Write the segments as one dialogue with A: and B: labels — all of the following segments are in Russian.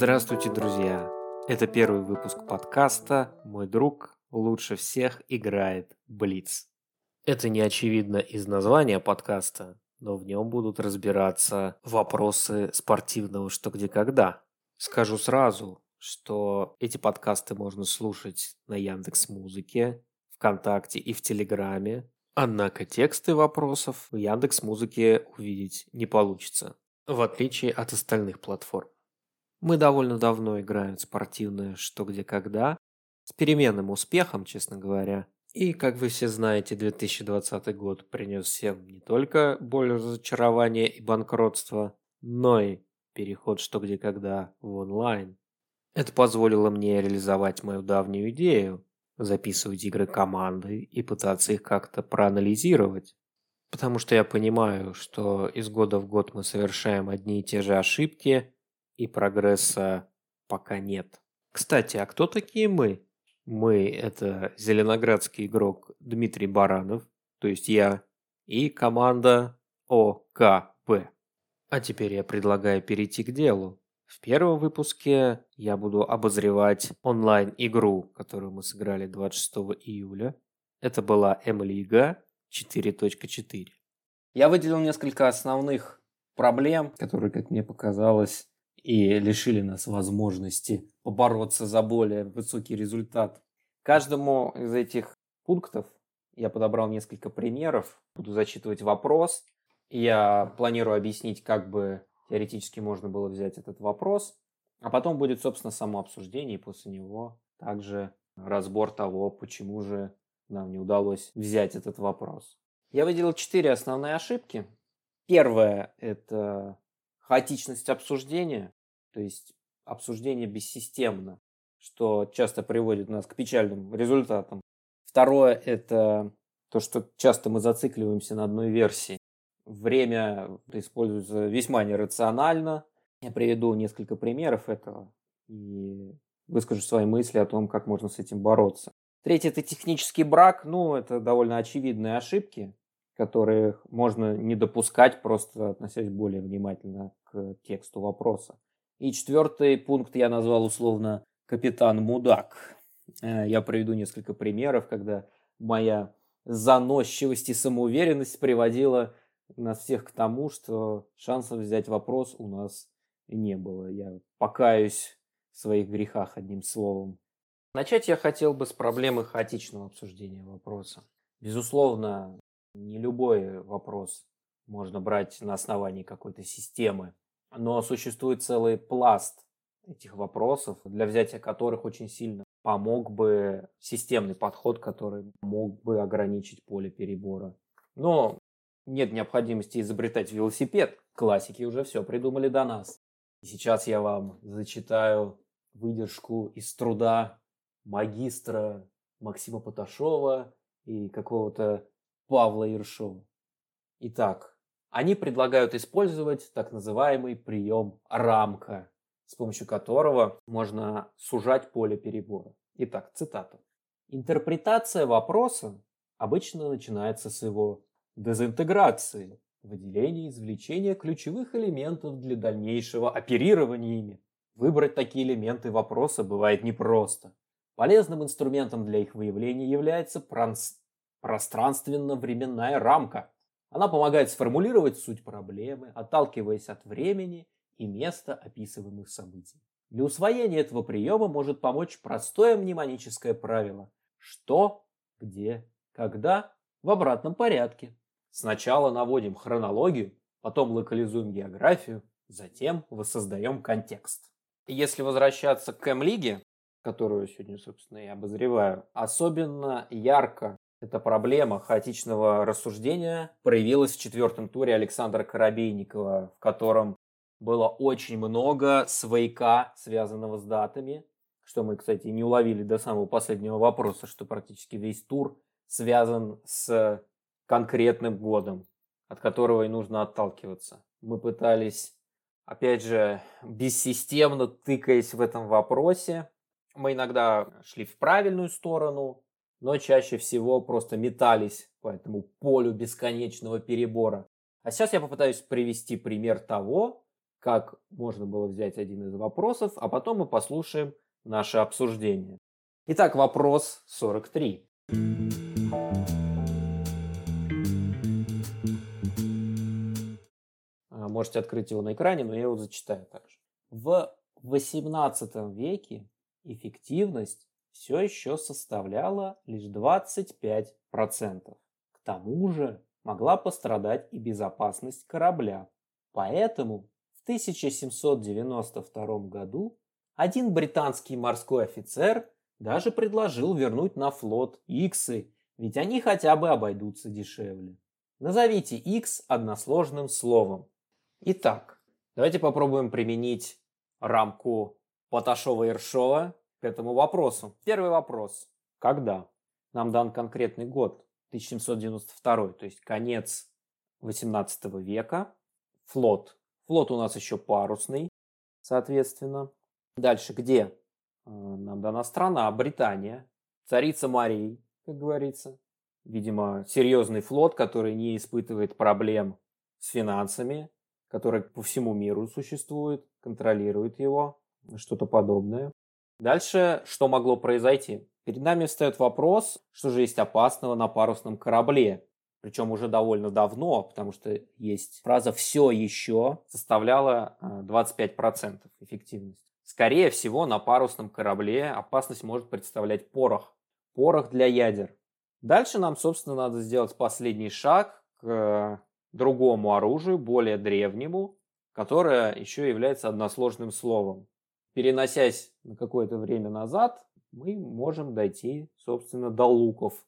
A: Здравствуйте, друзья! Это первый выпуск подкаста «Мой друг лучше всех играет Блиц». Это не очевидно из названия подкаста, но в нем будут разбираться вопросы спортивного «что, где, когда». Скажу сразу, что эти подкасты можно слушать на Яндекс Музыке, ВКонтакте и в Телеграме, однако тексты вопросов в Яндекс Музыке увидеть не получится, в отличие от остальных платформ. Мы довольно давно играем в спортивное «что, где, когда», с переменным успехом, честно говоря. И, как вы все знаете, 2020 год принес всем не только боль разочарования и банкротства, но и переход «что, где, когда» в онлайн. Это позволило мне реализовать мою давнюю идею – записывать игры команды и пытаться их как-то проанализировать. Потому что я понимаю, что из года в год мы совершаем одни и те же ошибки, и прогресса пока нет. Кстати, а кто такие мы? Мы – это зеленоградский игрок Дмитрий Баранов, то есть я, и команда ОКП. А теперь я предлагаю перейти к делу. В первом выпуске я буду обозревать онлайн-игру, которую мы сыграли 26 июля. Это была М-лига 4.4. Я выделил несколько основных проблем, которые, как мне показалось, и лишили нас возможности побороться за более высокий результат. Каждому из этих пунктов я подобрал несколько примеров, буду зачитывать вопрос. Я планирую объяснить, как бы теоретически можно было взять этот вопрос, а потом будет, собственно, само обсуждение, и после него также разбор того, почему же нам не удалось взять этот вопрос. Я выделил четыре основные ошибки. Первое – это хаотичность обсуждения, то есть обсуждение бессистемно, что часто приводит нас к печальным результатам. Второе – это то, что часто мы зацикливаемся на одной версии. Время используется весьма нерационально. Я приведу несколько примеров этого и выскажу свои мысли о том, как можно с этим бороться. Третье – это технический брак. Ну, это довольно очевидные ошибки, которые можно не допускать, просто относясь более внимательно к тексту вопроса. И четвертый пункт я назвал условно «Капитан Мудак». Э, я приведу несколько примеров, когда моя заносчивость и самоуверенность приводила нас всех к тому, что шансов взять вопрос у нас не было. Я покаюсь в своих грехах одним словом. Начать я хотел бы с проблемы хаотичного обсуждения вопроса. Безусловно, не любой вопрос можно брать на основании какой-то системы, но существует целый пласт этих вопросов, для взятия которых очень сильно помог бы системный подход, который мог бы ограничить поле перебора. Но нет необходимости изобретать велосипед. Классики уже все придумали до нас. И сейчас я вам зачитаю выдержку из труда магистра Максима Поташова и какого-то Павла Ершова. Итак, они предлагают использовать так называемый прием рамка, с помощью которого можно сужать поле перебора. Итак, цитата. Интерпретация вопроса обычно начинается с его дезинтеграции, выделения и извлечения ключевых элементов для дальнейшего оперирования ими. Выбрать такие элементы вопроса бывает непросто. Полезным инструментом для их выявления является пространственно-временная рамка. Она помогает сформулировать суть проблемы, отталкиваясь от времени и места описываемых событий. Для усвоения этого приема может помочь простое мнемоническое правило «что, где, когда» в обратном порядке. Сначала наводим хронологию, потом локализуем географию, затем воссоздаем контекст. Если возвращаться к М-лиге, которую сегодня, собственно, и обозреваю, особенно ярко эта проблема хаотичного рассуждения проявилась в четвертом туре Александра Коробейникова, в котором было очень много свояка, связанного с датами, что мы, кстати, не уловили до самого последнего вопроса, что практически весь тур связан с конкретным годом, от которого и нужно отталкиваться. Мы пытались опять же, бессистемно тыкаясь в этом вопросе. Мы иногда шли в правильную сторону, но чаще всего просто метались по этому полю бесконечного перебора. А сейчас я попытаюсь привести пример того, как можно было взять один из вопросов, а потом мы послушаем наше обсуждение. Итак, вопрос 43. Можете открыть его на экране, но я его зачитаю также. В XVIII веке эффективность все еще составляла лишь 25%. К тому же могла пострадать и безопасность корабля. Поэтому в 1792 году один британский морской офицер даже предложил вернуть на флот иксы, ведь они хотя бы обойдутся дешевле. Назовите x односложным словом. Итак, давайте попробуем применить рамку Поташова-Ершова к этому вопросу. Первый вопрос. Когда? Нам дан конкретный год, 1792, то есть конец 18 века. Флот. Флот у нас еще парусный, соответственно. Дальше где? Э, нам дана страна, Британия, царица морей, как говорится. Видимо, серьезный флот, который не испытывает проблем с финансами, который по всему миру существует, контролирует его, что-то подобное. Дальше, что могло произойти? Перед нами встает вопрос, что же есть опасного на парусном корабле. Причем уже довольно давно, потому что есть фраза «все еще» составляла 25% э, эффективности. Скорее всего, на парусном корабле опасность может представлять порох. Порох для ядер. Дальше нам, собственно, надо сделать последний шаг к другому оружию, более древнему, которое еще является односложным словом. Переносясь на какое-то время назад, мы можем дойти, собственно, до луков.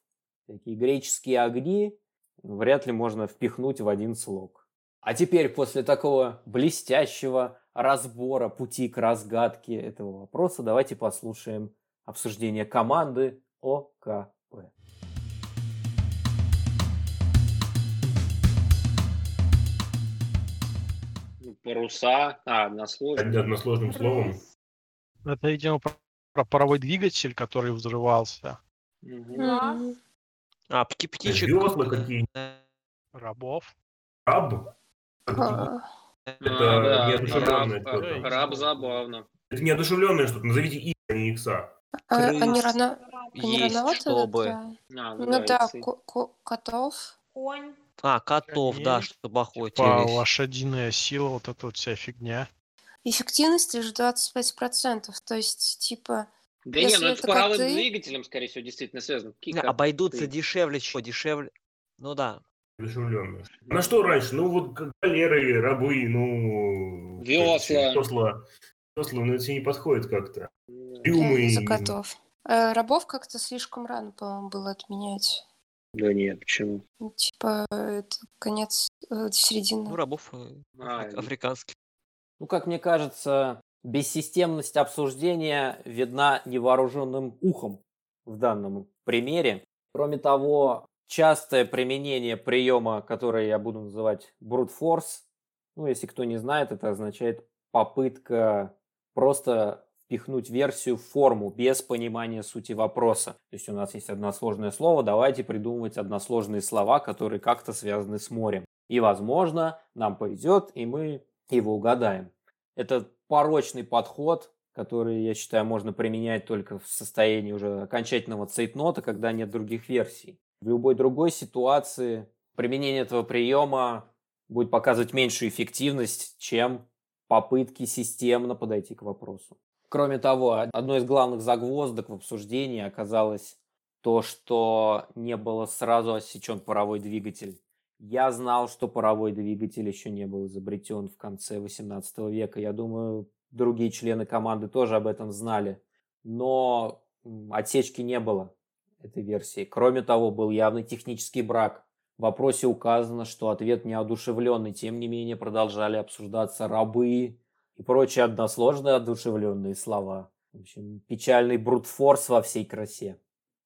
A: Такие греческие огни вряд ли можно впихнуть в один слог. А теперь, после такого блестящего разбора пути к разгадке этого вопроса, давайте послушаем обсуждение команды ОКП.
B: Паруса, а, односложным.
C: Односложным словом.
D: Это, видимо, про паровой двигатель, который взрывался.
B: Да.
E: А, пти- птичек.
C: Весла какие
D: Рабов.
C: Раб?
F: А,
C: Это
B: да,
C: неодушевленное
B: раб,
C: что-то.
B: раб забавно.
C: Это неодушевленное что-то. Назовите и, а не икса.
F: а они
E: Крыс
F: рано... они
E: есть,
F: рановато
E: чтобы-
F: это?
B: А,
F: Ну да,
B: иксы.
F: ко- ко- котов.
G: Конь.
E: А, котов, да,
D: Коней,
E: чтобы охотились.
D: Типа лошадиная сила, вот эта вот вся фигня.
F: Эффективность лишь 25%. То есть, типа,
B: Да
F: Если
B: не, ну это с паровым
F: коты-
B: двигателем, скорее всего, действительно связано. Какие?
E: Обойдутся дешевле, чего дешевле. Ну да.
C: На что раньше? Ну вот галеры, рабы, ну...
B: Весла.
C: Весла. Весла, ну это все не подходит как-то.
B: Ну,
C: Трюмы.
F: за котов. Э, рабов как-то слишком рано, по-моему, было отменять.
B: Да нет, почему?
F: Ну, Типа, это конец, э, середина.
E: Ну, рабов э,
B: А,
E: афри- африканских.
A: Ну, как мне кажется, бессистемность обсуждения видна невооруженным ухом в данном примере. Кроме того, частое применение приема, который я буду называть brute force, ну, если кто не знает, это означает попытка просто впихнуть версию в форму без понимания сути вопроса. То есть у нас есть односложное слово, давайте придумывать односложные слова, которые как-то связаны с морем. И, возможно, нам повезет, и мы его угадаем. Это порочный подход, который, я считаю, можно применять только в состоянии уже окончательного цейтнота, когда нет других версий. В любой другой ситуации применение этого приема будет показывать меньшую эффективность, чем попытки системно подойти к вопросу. Кроме того, одной из главных загвоздок в обсуждении оказалось то, что не было сразу осечен паровой двигатель. Я знал, что паровой двигатель еще не был изобретен в конце 18 века. Я думаю, другие члены команды тоже об этом знали. Но отсечки не было этой версии. Кроме того, был явный технический брак. В вопросе указано, что ответ неодушевленный. Тем не менее, продолжали обсуждаться рабы и прочие односложные одушевленные слова. В общем, печальный брутфорс во всей красе.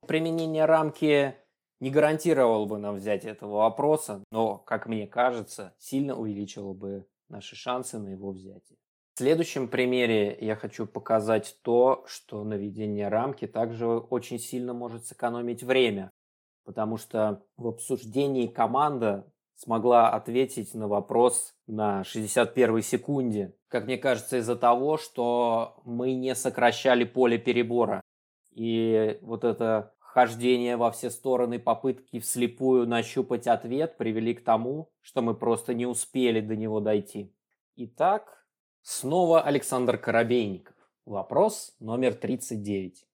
A: Применение рамки не гарантировало бы нам взять этого вопроса, но, как мне кажется, сильно увеличило бы наши шансы на его взятие. В следующем примере я хочу показать то, что наведение рамки также очень сильно может сэкономить время, потому что в обсуждении команда смогла ответить на вопрос на 61 секунде. Как мне кажется, из-за того, что мы не сокращали поле перебора. И вот это хождение во все стороны, попытки вслепую нащупать ответ привели к тому, что мы просто не успели до него дойти. Итак, снова Александр Коробейников. Вопрос номер 39.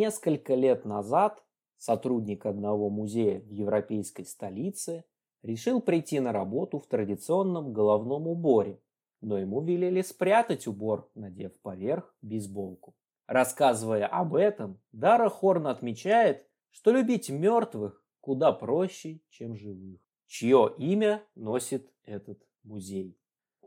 A: Несколько лет назад сотрудник одного музея в европейской столице решил прийти на работу в традиционном головном уборе, но ему велели спрятать убор, надев поверх бейсболку. Рассказывая об этом, Дара Хорн отмечает, что любить мертвых куда проще, чем живых. Чье имя носит этот музей?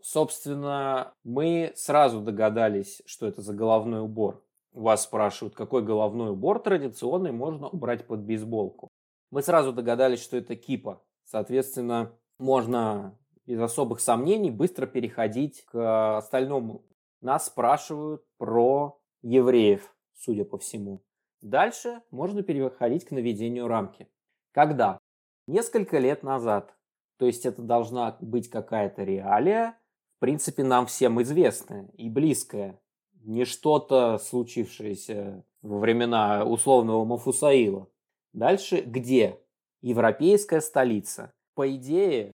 A: Собственно, мы сразу догадались, что это за головной убор вас спрашивают, какой головной убор традиционный можно убрать под бейсболку. Мы сразу догадались, что это кипа. Соответственно, можно без особых сомнений быстро переходить к остальному. Нас спрашивают про евреев, судя по всему. Дальше можно переходить к наведению рамки. Когда? Несколько лет назад. То есть это должна быть какая-то реалия, в принципе, нам всем известная и близкая не что-то случившееся во времена условного Мафусаила. Дальше где? Европейская столица. По идее,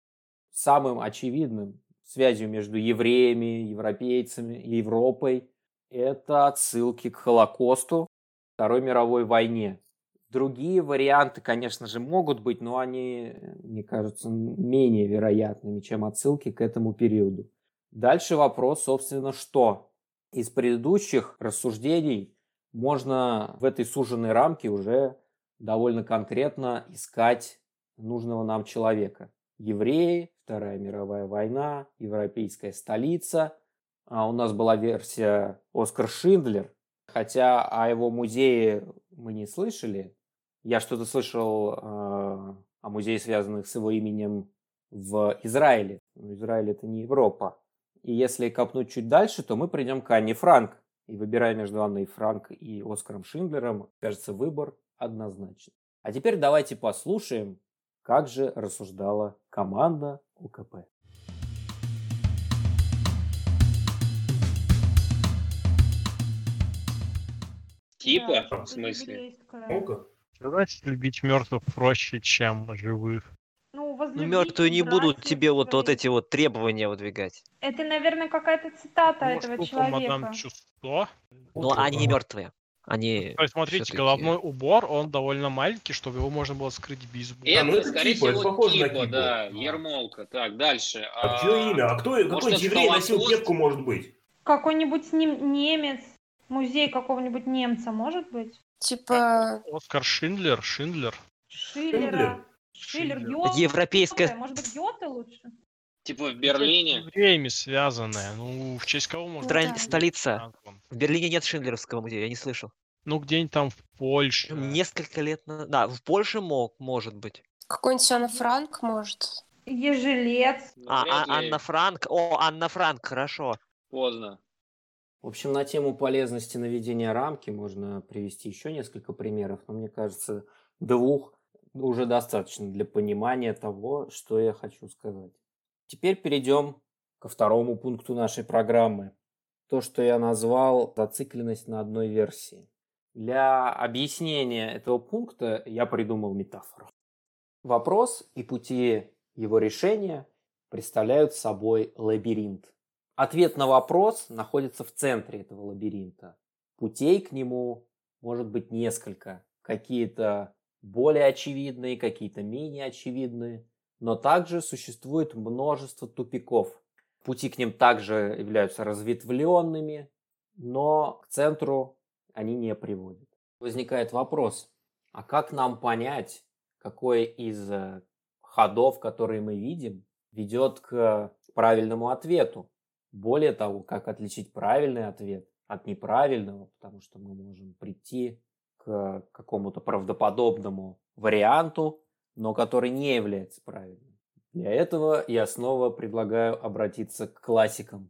A: самым очевидным связью между евреями, европейцами Европой это отсылки к Холокосту, Второй мировой войне. Другие варианты, конечно же, могут быть, но они, мне кажется, менее вероятными, чем отсылки к этому периоду. Дальше вопрос, собственно, что? Из предыдущих рассуждений можно в этой суженной рамке уже довольно конкретно искать нужного нам человека. Евреи, Вторая мировая война, европейская столица. А у нас была версия Оскар Шиндлер, хотя о его музее мы не слышали. Я что-то слышал э, о музее, связанных с его именем в Израиле. Но Израиль это не Европа. И если копнуть чуть дальше, то мы придем к Анне Франк. И выбирая между Анной Франк и Оскаром Шиндлером, кажется, выбор однозначен. А теперь давайте послушаем, как же рассуждала команда УКП.
B: Типа? В смысле?
C: Ну-ка.
D: Значит, любить мертвых проще, чем живых.
G: Ну,
E: Ну,
G: возлюбить,
E: мертвые не будут тебе вот, вот эти вот требования выдвигать.
G: Это, наверное, какая-то цитата
D: Может,
G: этого
D: тупо мадам
G: человека.
D: Чувство.
E: Но они не мертвые. Они
D: То есть, смотрите, головной убор, он довольно маленький, чтобы его можно было скрыть бейсбол.
C: А, ну
B: Это,
C: это
B: скорее
C: кипа,
B: всего,
C: похоже на
B: кипа, да,
D: А.
B: ермолка. Так, дальше.
C: А чье имя? А кто,
B: может,
C: какой еврей носил кепку, может быть?
G: Какой-нибудь нем- немец, музей какого-нибудь немца, может быть?
F: Типа,
D: Оскар Шиндлер, Шиндлер.
G: Шиллера. Шиллер,
D: Шиндлер.
G: Гёте.
E: Европейская...
G: Может быть, Гёте лучше?
B: Типа в Берлине.
D: С евреями связанное. Ну, в честь кого можно...
F: Стра-
E: Стран-
F: да.
E: Столица. В Берлине нет Шиндлеровского музея, я не слышал.
D: Ну, где-нибудь там в Польше.
E: Несколько лет назад... Да, в Польше мог, может быть.
F: какой-нибудь Анна Франк, может.
G: Ежелец.
B: Ну,
E: А, а-. Анна Франк. О, Анна Франк, хорошо.
B: Поздно.
A: В общем, на тему полезности наведения рамки можно привести еще несколько примеров, но мне кажется, двух уже достаточно для понимания того, что я хочу сказать. Теперь перейдем ко второму пункту нашей программы. То, что я назвал зацикленность на одной версии. Для объяснения этого пункта я придумал метафору. Вопрос и пути его решения представляют собой лабиринт. Ответ на вопрос находится в центре этого лабиринта. Путей к нему может быть несколько. Какие-то более очевидные, какие-то менее очевидные. Но также существует множество тупиков. Пути к ним также являются разветвленными, но к центру они не приводят. Возникает вопрос, а как нам понять, какой из э, ходов, которые мы видим, ведет к правильному ответу? Более того, как отличить правильный ответ от неправильного, потому что мы можем прийти к какому-то правдоподобному варианту, но который не является правильным. Для этого я снова предлагаю обратиться к классикам.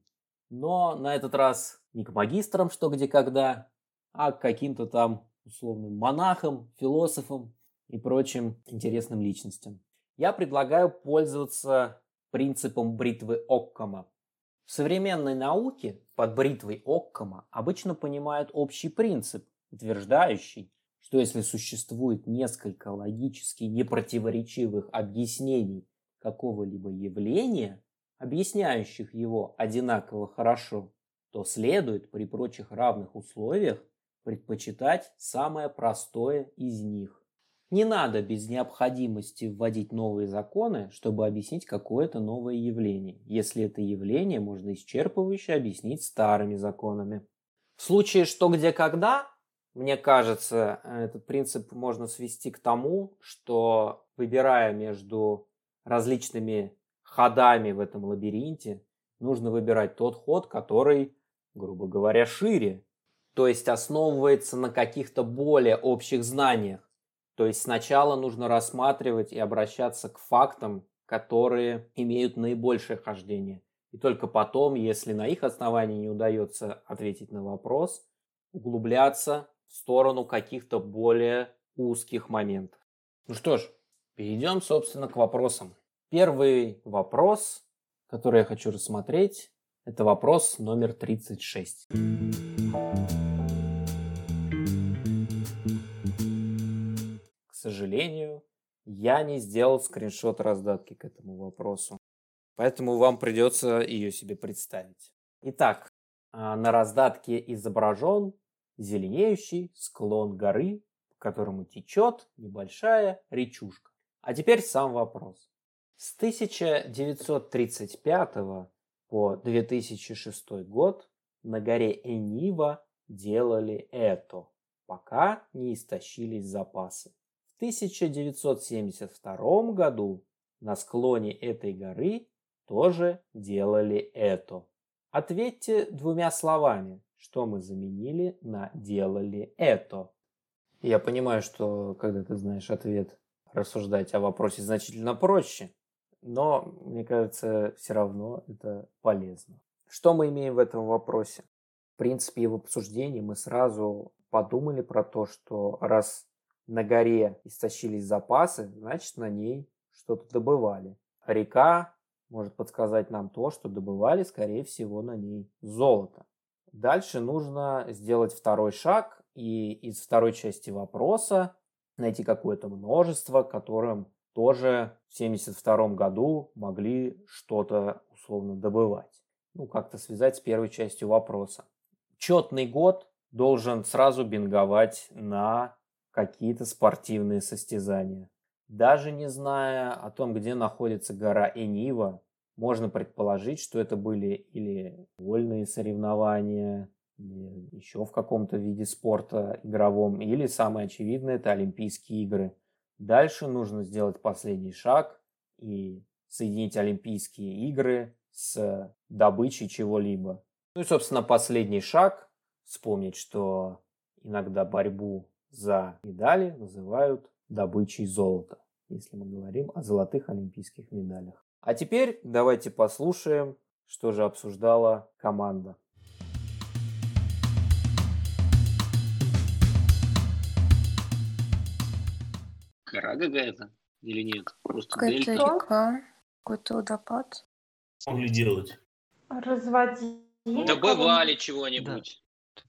A: Но на этот раз не к магистрам, что где когда, а к каким-то там условным монахам, философам и прочим интересным личностям. Я предлагаю пользоваться принципом бритвы Оккама. В современной науке под бритвой Оккама обычно понимают общий принцип, утверждающий, что если существует несколько логически непротиворечивых объяснений какого-либо явления, объясняющих его одинаково хорошо, то следует при прочих равных условиях предпочитать самое простое из них. Не надо без необходимости вводить новые законы, чтобы объяснить какое-то новое явление, если это явление можно исчерпывающе объяснить старыми законами. В случае «что, где, когда» Мне кажется, этот принцип можно свести к тому, что выбирая между различными ходами в этом лабиринте, нужно выбирать тот ход, который, грубо говоря, шире, то есть основывается на каких-то более общих знаниях. То есть сначала нужно рассматривать и обращаться к фактам, которые имеют наибольшее хождение. И только потом, если на их основании не удается ответить на вопрос, углубляться в сторону каких-то более узких моментов. Ну что ж, перейдем, собственно, к вопросам. Первый вопрос, который я хочу рассмотреть, это вопрос номер 36. сожалению, я не сделал скриншот раздатки к этому вопросу. Поэтому вам придется ее себе представить. Итак, а, на раздатке изображен зеленеющий склон горы, по которому течет небольшая речушка. А теперь сам вопрос. С 1935 по 2006 год на горе Энива делали это, пока не истощились запасы. 1972 году на склоне этой горы тоже делали это. Ответьте двумя словами, что мы заменили на делали это. Я понимаю, что когда ты знаешь ответ, рассуждать о вопросе значительно проще, но мне кажется, все равно это полезно. Что мы имеем в этом вопросе? В принципе, в обсуждении мы сразу подумали про то, что раз на горе истощились запасы, значит на ней что-то добывали. Река может подсказать нам то, что добывали, скорее всего, на ней золото. Дальше нужно сделать второй шаг и из второй части вопроса найти какое-то множество, которым тоже в 1972 году могли что-то условно добывать. Ну, как-то связать с первой частью вопроса. Четный год должен сразу бинговать на какие-то спортивные состязания. Даже не зная о том, где находится гора Энива, можно предположить, что это были или вольные соревнования, или еще в каком-то виде спорта игровом, или самое очевидное – это Олимпийские игры. Дальше нужно сделать последний шаг и соединить Олимпийские игры с добычей чего-либо. Ну и, собственно, последний шаг – вспомнить, что иногда борьбу за медали называют добычей золота, если мы говорим о золотых олимпийских медалях. А теперь давайте послушаем, что же обсуждала команда.
B: Гора какая-то или нет? Просто
F: Какая-то река, какой-то водопад.
C: Могли делать.
G: Разводили.
B: Добывали чего-нибудь.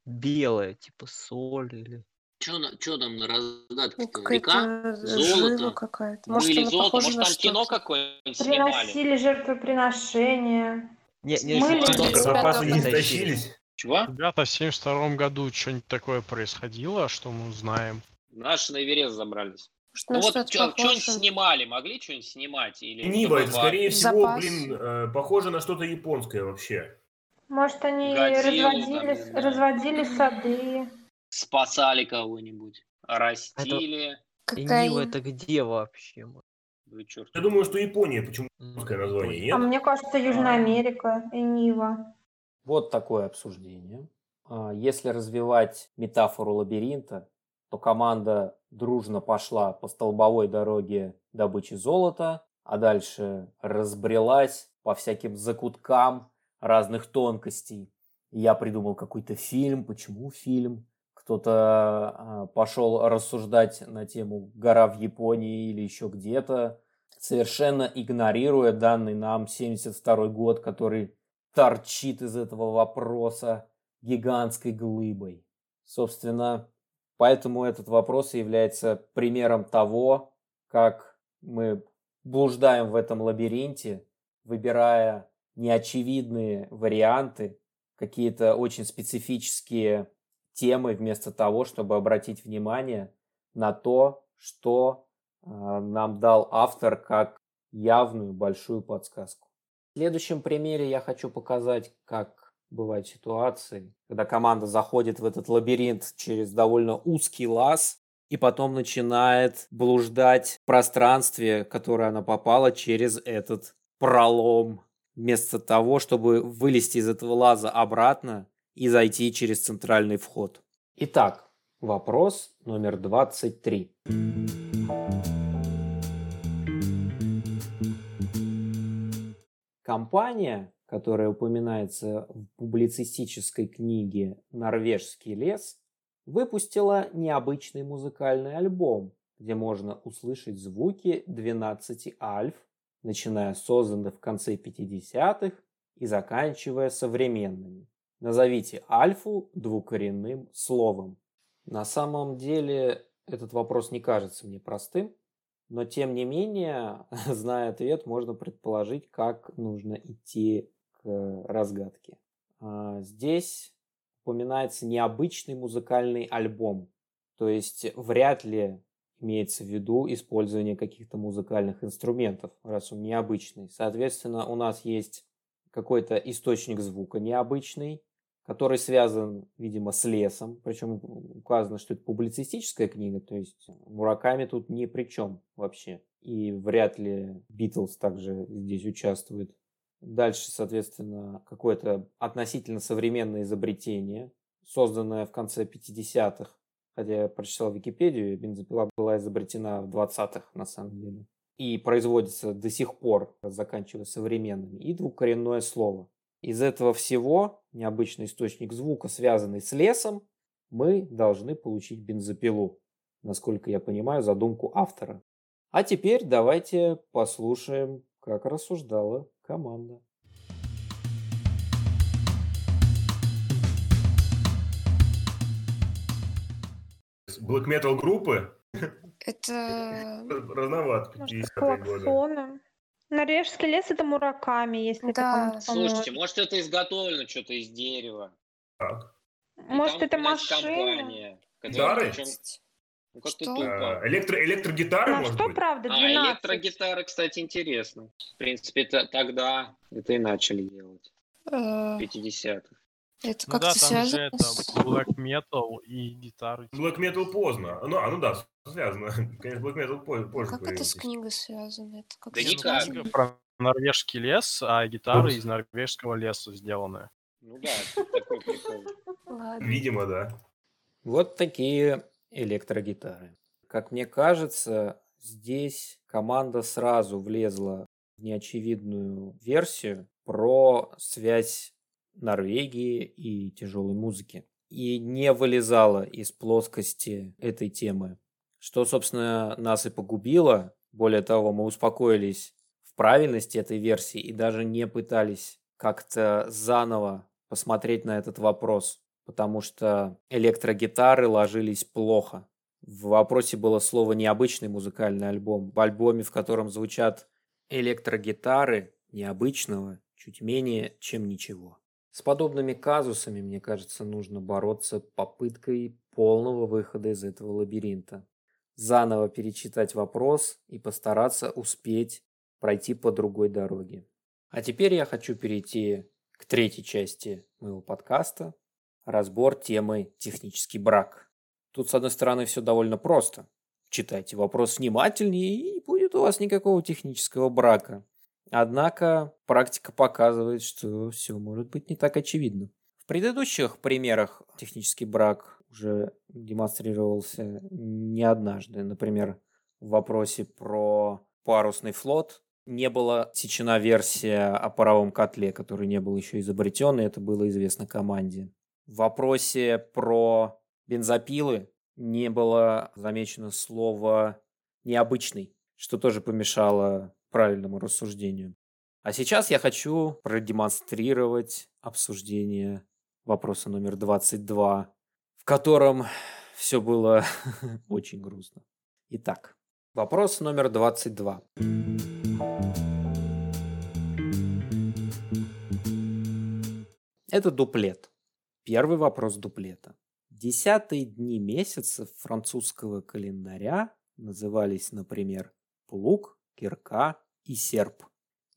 E: Белое, типа соль или...
B: Чё там на раздатке?
F: Ну,
B: Река? Золото?
F: какая-то. Может, она
B: золото, может там кино какое-нибудь снимали.
G: Приносили жертвоприношения.
E: Не, не,
G: Мыли.
E: что-
C: Запасы не
E: Истощились.
B: Чего?
D: Ребята, в 72 году что-нибудь такое происходило, что мы знаем.
B: Наши на Эверест забрались.
F: Может,
B: Ну вот
F: что-то
B: что-нибудь снимали, могли что-нибудь снимать? Или
C: Нива, это, скорее всего,
F: Запас.
C: блин, э, похоже на что-то японское вообще.
G: Может, они
B: Годзиллу там,
G: разводили,
B: знаю.
G: разводили сады.
B: Спасали кого-нибудь, растили.
F: Кокаин.
E: это где вообще?
B: Вы чёрт.
C: Я думаю, что Япония, почему японское название,
G: А
C: нет?
G: мне кажется, Южная Америка и Нива.
A: Вот такое обсуждение. А, Если развивать метафору лабиринта, то команда дружно пошла по столбовой дороге добычи золота, а дальше разбрелась по всяким закуткам разных тонкостей. Я придумал какой-то фильм. Почему фильм? Кто-то а, пошел рассуждать на тему «Гора в Японии» или еще где-то, совершенно игнорируя данный нам 72 год, который торчит из этого вопроса гигантской глыбой. Собственно, поэтому этот вопрос является примером того, как мы блуждаем в этом лабиринте, выбирая неочевидные варианты, какие-то очень специфические темы, вместо того, чтобы обратить внимание на то, что э, нам дал автор как явную большую подсказку. В следующем примере я хочу показать, как бывают ситуации, когда команда заходит в этот лабиринт через довольно узкий лаз и потом начинает блуждать в пространстве, которое она попала через этот пролом, вместо того, чтобы вылезти из этого лаза обратно и зайти через центральный вход. Итак, вопрос номер 23. Компания, которая упоминается в публицистической книге «Норвежский лес», выпустила необычный музыкальный альбом, где можно услышать звуки 12 альф, начиная с созданных в конце 50-х и заканчивая современными. Назовите альфу двукоренным словом. На самом деле этот вопрос не кажется мне простым, но тем не менее, зная ответ, можно предположить, как нужно идти к разгадке. А, здесь упоминается необычный музыкальный альбом, то есть вряд ли имеется в виду использование каких-то музыкальных инструментов, раз он необычный. Соответственно, у нас есть какой-то источник звука необычный, который связан, видимо, с лесом, причем указано, что это публицистическая книга, то есть Мураками тут ни при чем вообще. И вряд ли Битлз также здесь участвует. Дальше, соответственно, какое-то относительно современное изобретение, созданное в конце 50-х, хотя я прочитал Википедию, бензопила была изобретена в 20-х на самом деле. И производится до сих пор, заканчивая современными. И двукоренное слово. Из этого всего необычный источник звука, связанный с лесом, мы должны получить бензопилу. Насколько я понимаю, задумку автора. А теперь давайте послушаем, как рассуждала команда.
C: Black Metal группы?
F: Это...
C: Разновато,
G: Может,
C: 50-е годы.
G: Норвежский лес это мураками, если
F: Да.
G: это
B: Слушайте, может это изготовлено что-то из дерева.
C: Так.
B: И
G: Может,
B: там
G: это машина?
C: Гитары?
B: причем- Ну как-то
F: Что?
B: тупо.
C: А, электро, электрогитары, может
G: что,
C: быть?
G: правда,
B: А,
G: 12?
B: электрогитара, кстати, интересно. В принципе, т- тогда это и начали делать.
F: э,
B: В 50-х.
F: Это
D: Ну
F: как-то
D: да, там же
F: связано
D: это
F: с...
D: black metal и гитары.
C: Black Metal поздно. Ну, а, ну да, связано. Конечно, Black Metal позже,
F: Как это с
C: появился.
F: книгой связано? Это как
B: Да
F: это
B: никак.
F: связано?
D: Книга про норвежский лес, а гитары из норвежского леса сделаны.
B: Ну да, такой прикол.
F: Ладно.
C: Видимо, да.
A: Вот такие электрогитары. Как мне кажется, здесь команда сразу влезла в неочевидную версию про связь Норвегии и тяжелой музыки. И не вылезала из плоскости этой темы. Что, собственно, нас и погубило. Более того, мы успокоились в правильности этой версии и даже не пытались как-то заново посмотреть на этот вопрос, потому что электрогитары ложились плохо. В вопросе было слово «необычный музыкальный альбом». В альбоме, в котором звучат электрогитары, необычного чуть менее, чем ничего. С подобными казусами, мне кажется, нужно бороться попыткой полного выхода из этого лабиринта. Заново перечитать вопрос и постараться успеть пройти по другой дороге. А теперь я хочу перейти к третьей части моего подкаста. Разбор темы «Технический брак». Тут, с одной стороны, все довольно просто. Читайте вопрос внимательнее, и не будет у вас никакого технического брака. Однако практика показывает, что все может быть не так очевидно. В предыдущих примерах технический брак уже демонстрировался не однажды. Например, в вопросе про парусный флот не была отсечена версия о паровом котле, который не был еще изобретен, и это было известно команде. В вопросе про бензопилы не было замечено слово «необычный», что тоже помешало правильному рассуждению. А сейчас я хочу продемонстрировать обсуждение вопроса номер 22, в котором все было очень грустно. Итак, вопрос номер 22. Это дуплет. Первый вопрос дуплета. Десятые дни месяцев французского календаря назывались, например, плуг, кирка и серп.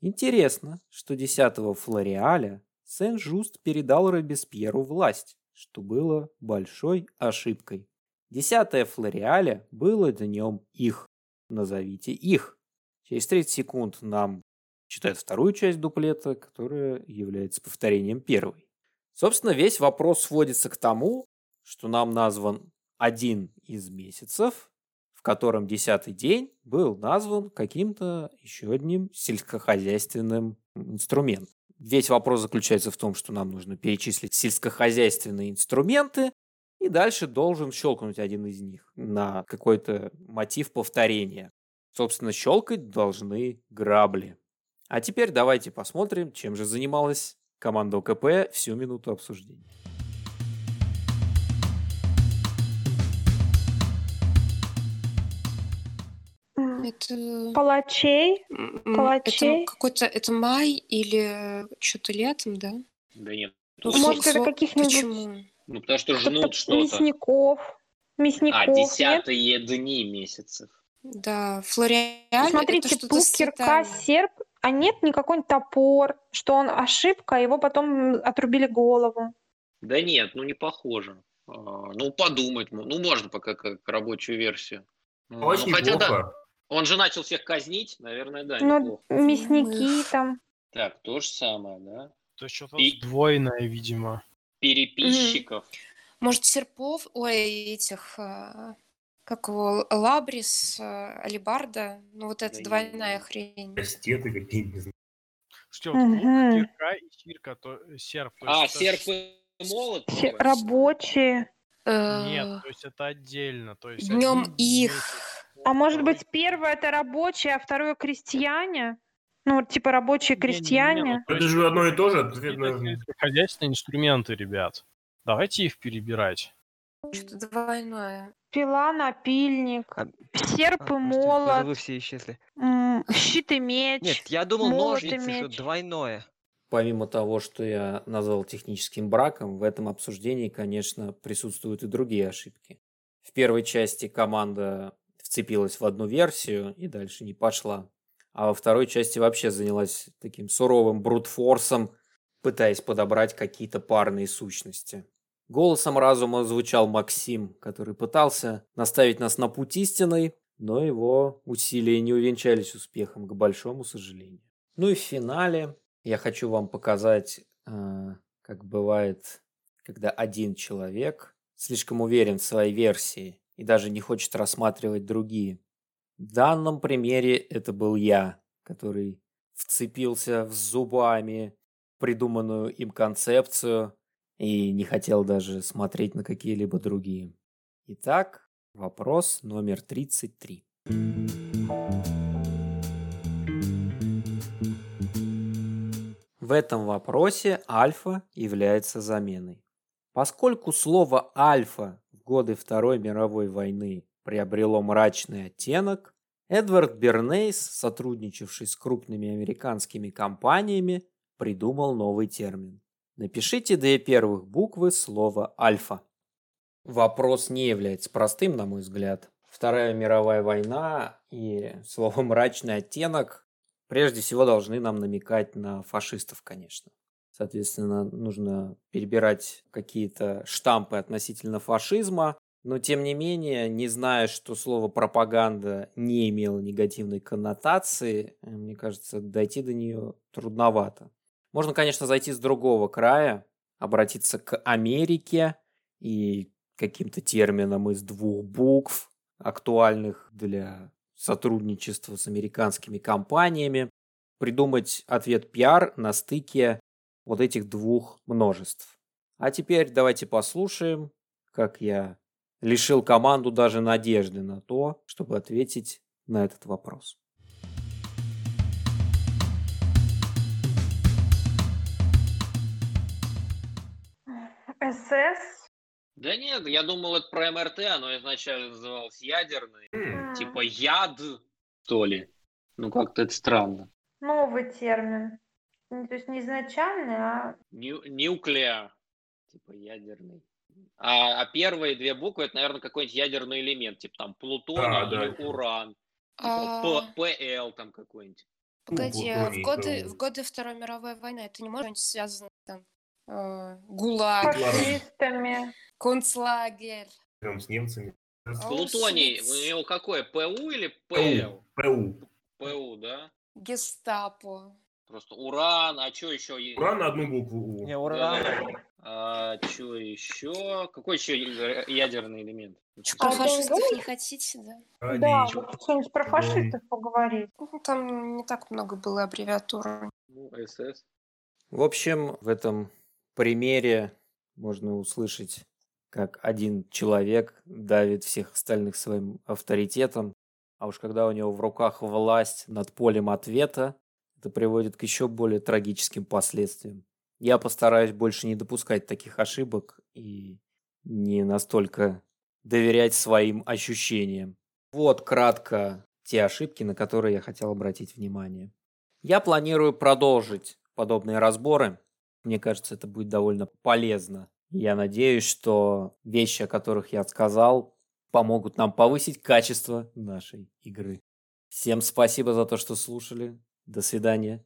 A: Интересно, что 10 Флориаля Сен-Жуст передал Робеспьеру власть, что было большой ошибкой. 10 Флориаля было днем их. Назовите их. Через 30 секунд нам читают вторую часть дуплета, которая является повторением первой. Собственно, весь вопрос сводится к тому, что нам назван один из месяцев, котором десятый день был назван каким-то еще одним сельскохозяйственным инструментом. Весь вопрос заключается в том, что нам нужно перечислить сельскохозяйственные инструменты, и дальше должен щелкнуть один из них на какой-то мотив повторения. Собственно, щелкать должны грабли. А теперь давайте посмотрим, чем же занималась команда ОКП всю минуту обсуждения.
F: Это,
G: Палачей.
F: м, м,
G: палачей.
F: это какой-то это май или что-то летом, да?
B: Да нет.
F: Ну,
B: Тут
G: Может,
F: фу-
G: это каких-нибудь
F: Почему?
B: Ну, потому что жнут что-то.
G: мясников. Мясников,
B: А,
G: нет?
B: десятые дни месяцев.
F: Да, Флориаль это
G: Смотрите,
F: с
G: кирка,
F: цветами.
G: серп, а нет не какой-нибудь топор, что он ошибка, а его потом отрубили голову.
B: Да нет, ну не похоже. А, Ну, подумать, ну, можно пока как рабочую версию. Ну,
C: Очень
B: ну, хотя да,
C: плохо.
B: Он же начал всех казнить, наверное, да,
G: Ну,
B: неплохо.
G: мясники там.
B: Так, то же самое, да?
D: То есть что-то
B: И-
D: сдвоенное, видимо.
B: Переписчиков.
F: Может, серпов, ой, этих, а, как его, лабрис, а, алибарда, ну вот это
B: Да
F: двойная
B: не-
F: хрень.
C: Кастеты какие не знаю.
D: Что, вот кирка и серка, то, серп. То
B: А, серп и молот?
G: Рабочие.
F: Э,
D: Нет, то есть это отдельно. То есть
F: Днем
D: один
F: их.
D: месяц,
G: А может быть, первое это рабочие, а второе крестьяне? Ну, вот типа рабочие крестьяне.
D: то
C: Это же одно и то же,
D: это сельскохозяйственные инструменты, ребят. Давайте их перебирать.
F: Что-то двойное.
G: Пила, напильник,
E: А-
G: серп и
E: А, может,
G: молот,
E: назовы все исчезли.
G: щит и меч.
E: Нет, я думал
G: и
E: ножницы, что двойное.
A: Помимо того, что я назвал техническим браком, в этом обсуждении, конечно, присутствуют и другие ошибки. В первой части команда вцепилась в одну версию и дальше не пошла. А во второй части вообще занялась таким суровым брутфорсом, пытаясь подобрать какие-то парные сущности. Голосом разума звучал Максим, который пытался наставить нас на путь истинный, но его усилия не увенчались успехом, к большому сожалению. Ну и в финале я хочу вам показать, э, как бывает, когда один человек слишком уверен в своей версии и даже не хочет рассматривать другие. В данном примере это был я, который вцепился в зубами придуманную им концепцию и не хотел даже смотреть на какие-либо другие. Итак, вопрос номер 33. В этом вопросе альфа является заменой. Поскольку слово «альфа» годы Второй мировой войны приобрело мрачный оттенок, Эдвард Бернейс, сотрудничавший с крупными американскими компаниями, придумал новый термин. Напишите две первых буквы слова «альфа». Вопрос не является простым, на мой взгляд. Вторая мировая война и слово «мрачный оттенок» прежде всего должны нам намекать на фашистов, конечно. Соответственно, нужно перебирать какие-то штампы относительно фашизма, но тем не менее, не зная, что слово пропаганда не имело негативной коннотации, э, мне кажется, дойти до нее трудновато. Можно, конечно, зайти с другого края, обратиться к Америке и каким-то термином из двух букв, актуальных для сотрудничества с американскими компаниями, придумать ответ пиар на стыке вот этих двух множеств. А теперь давайте послушаем, как я лишил команду даже надежды на то, чтобы ответить на этот вопрос.
G: СС.
B: Да нет, я думал, это про МРТ, оно изначально называлось ядерный.
C: М,
B: Типа яд, что ли. Ну, как-то это странно.
G: Новый термин. Ну, То есть не изначальный, а
B: Ню- Нуклеа. Типа ядерный. А, а первые две буквы, это, наверное, какой-нибудь ядерный элемент. Типа там плутоний
C: Да, да.
B: или уран.
F: А,
B: Типа П- ПЛ там какой-нибудь.
F: Погоди, а в годы,
C: да.
F: в годы Второй мировой войны это не может быть связано там э, ГУЛАГ,
G: фашистами.
F: концлагерь.
C: Прям с немцами.
B: Плутоний, у него какое? ПУ или ПЛ?
C: ПУ.
B: ПУ, да?
F: Гестапо.
B: Просто уран, а что еще?
C: Уран на одну букву.
E: Не, ура.
B: Да-да-да. А что еще? Какой еще ядерный элемент?
F: Про
G: А,
F: фашистов
G: да.
F: не хотите, да?
G: Да,
C: Радий.
G: вот что-нибудь про фашистов поговорить.
F: Ну, Там не так много было аббревиатур.
B: Ну, СС.
A: В общем, в этом примере можно услышать, как один человек давит всех остальных своим авторитетом, а уж когда у него в руках власть над полем ответа, это приводит к еще более трагическим последствиям. Я постараюсь больше не допускать таких ошибок и не настолько доверять своим ощущениям. Вот кратко те ошибки, на которые я хотел обратить внимание. Я планирую продолжить подобные разборы. Мне кажется, это будет довольно полезно. Я надеюсь, что вещи, о которых я сказал, помогут нам повысить качество нашей игры. Всем спасибо за то, что слушали. До свидания.